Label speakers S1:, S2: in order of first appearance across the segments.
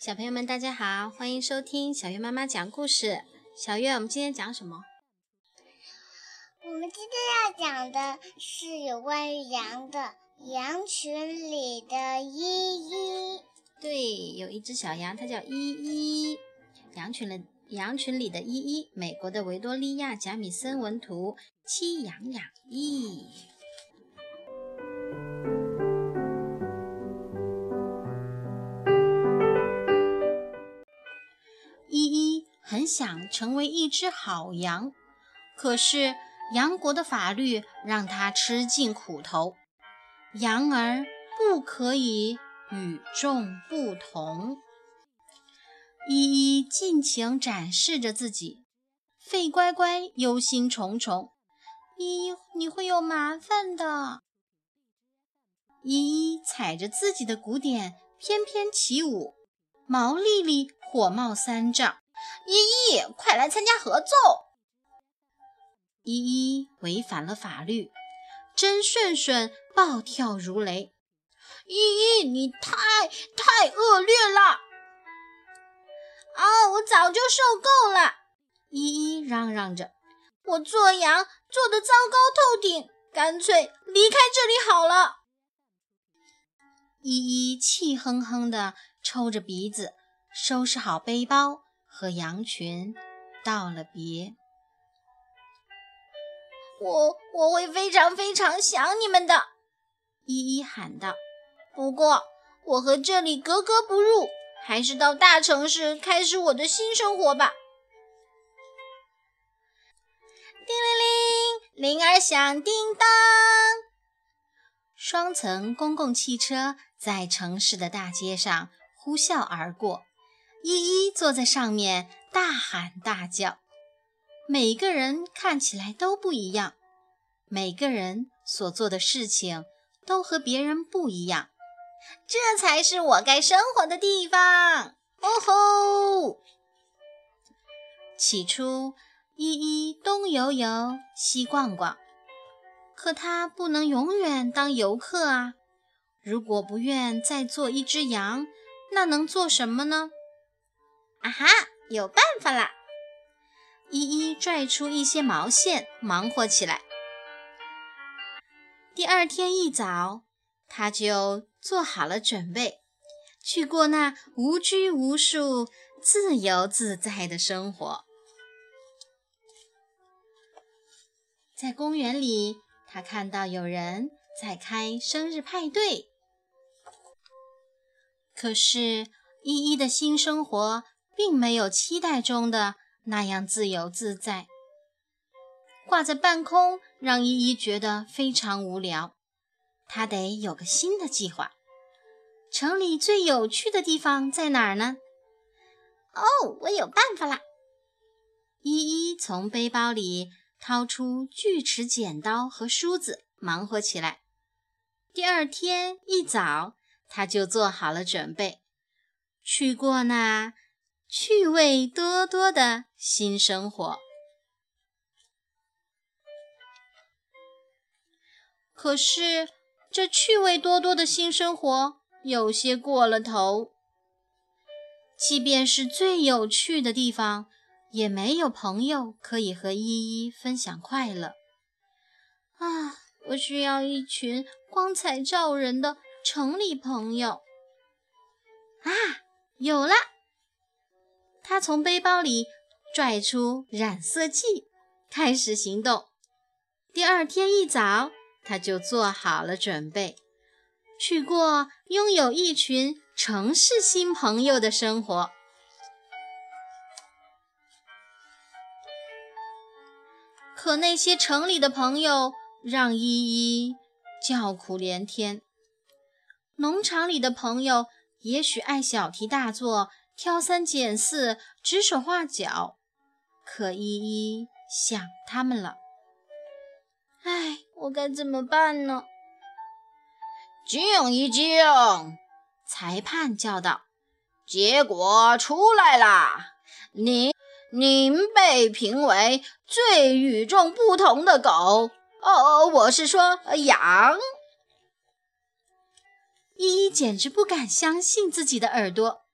S1: 小朋友们，大家好，欢迎收听小月妈妈讲故事。小月，我们今天讲什么？
S2: 我们今天要讲的是有关于羊的羊群里的依依。
S1: 对，有一只小羊，它叫依依。羊群的羊群里的依依，美国的维多利亚·贾米森文图，七羊养译。想成为一只好羊，可是羊国的法律让它吃尽苦头。羊儿不可以与众不同。依依尽情展示着自己，费乖乖忧心忡忡：“依依，你会有麻烦的。”依依踩着自己的鼓点翩翩起舞，毛丽丽。火冒三丈，依依，快来参加合奏！依依违反了法律，真顺顺暴跳如雷。依依，你太太恶劣了！
S2: 哦，我早就受够了！
S1: 依依嚷嚷着，
S2: 我做羊做得糟糕透顶，干脆离开这里好了。
S1: 依依气哼哼地抽着鼻子。收拾好背包，和羊群道了别。
S2: 我我会非常非常想你们的，
S1: 依依喊道。
S2: 不过我和这里格格不入，还是到大城市开始我的新生活吧。叮铃铃，铃儿响叮当。
S1: 双层公共汽车在城市的大街上呼啸而过。依依坐在上面，大喊大叫。每个人看起来都不一样，每个人所做的事情都和别人不一样。
S2: 这才是我该生活的地方！哦吼！
S1: 起初，依依东游游，西逛逛，可她不能永远当游客啊。如果不愿再做一只羊，那能做什么呢？
S2: 啊哈，有办法啦！
S1: 依依拽出一些毛线，忙活起来。第二天一早，他就做好了准备，去过那无拘无束、自由自在的生活。在公园里，他看到有人在开生日派对，可是依依的新生活。并没有期待中的那样自由自在，挂在半空，让依依觉得非常无聊。她得有个新的计划。城里最有趣的地方在哪儿呢？
S2: 哦，我有办法啦！
S1: 依依从背包里掏出锯齿、剪刀和梳子，忙活起来。第二天一早，他就做好了准备，去过那。趣味多多的新生活，可是这趣味多多的新生活有些过了头。即便是最有趣的地方，也没有朋友可以和依依分享快乐。啊，我需要一群光彩照人的城里朋友。啊，有了！他从背包里拽出染色剂，开始行动。第二天一早，他就做好了准备，去过拥有一群城市新朋友的生活。可那些城里的朋友让依依叫苦连天。农场里的朋友也许爱小题大做。挑三拣四，指手画脚，可依依想他们了。
S2: 唉，我该怎么办呢？
S3: 静一静！
S1: 裁判叫道：“
S3: 结果出来啦！您，您被评为最与众不同的狗。哦，我是说羊。”
S1: 依依简直不敢相信自己的耳朵。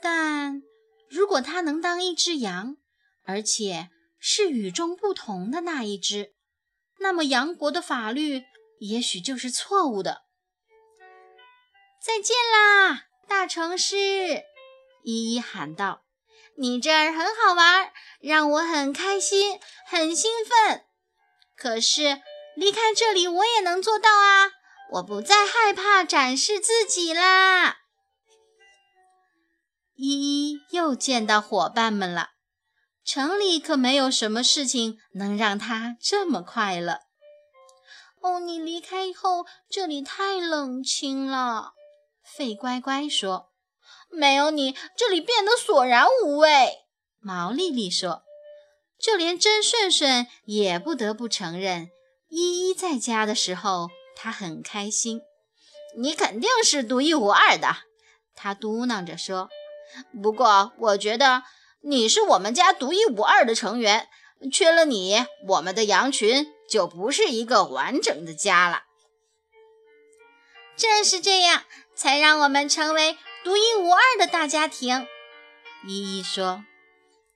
S1: 但如果他能当一只羊，而且是与众不同的那一只，那么羊国的法律也许就是错误的。再见啦，大城市！依依喊道：“你这儿很好玩，让我很开心，很兴奋。可是离开这里，我也能做到啊！我不再害怕展示自己啦。”依依又见到伙伴们了。城里可没有什么事情能让他这么快乐。哦，你离开以后，这里太冷清了。费乖乖说：“
S3: 没有你，这里变得索然无味。”
S1: 毛丽丽说：“就连真顺顺也不得不承认，依依在家的时候，她很开心。
S3: 你肯定是独一无二的。”
S1: 她嘟囔着说：“
S3: 不过，我觉得你是我们家独一无二的成员，缺了你，我们的羊群就不是一个完整的家了。”
S1: 正是这样，才让我们成为独一无二的大家庭。依依说：“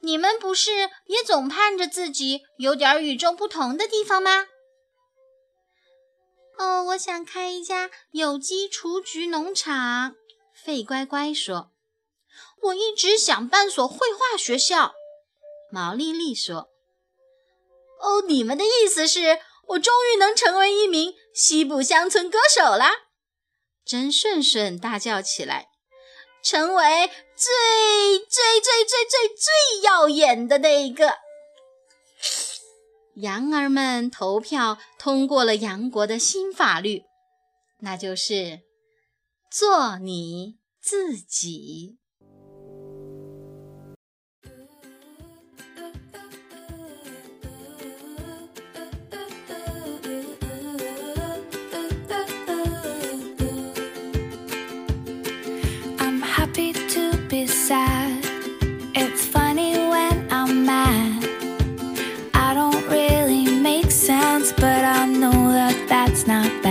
S1: 你们不是也总盼着自己有点与众不同的地方吗？”哦，我想开一家有机雏菊农场。费乖乖说：“
S3: 我一直想办所绘画学校。”
S1: 毛丽丽说：“
S3: 哦，你们的意思是我终于能成为一名西部乡村歌手啦？”
S1: 真顺顺大叫起来：“
S3: 成为最最最最最最耀眼的那一个！”
S1: 羊儿们投票通过了杨国的新法律，那就是做你自己。but I know that that's not.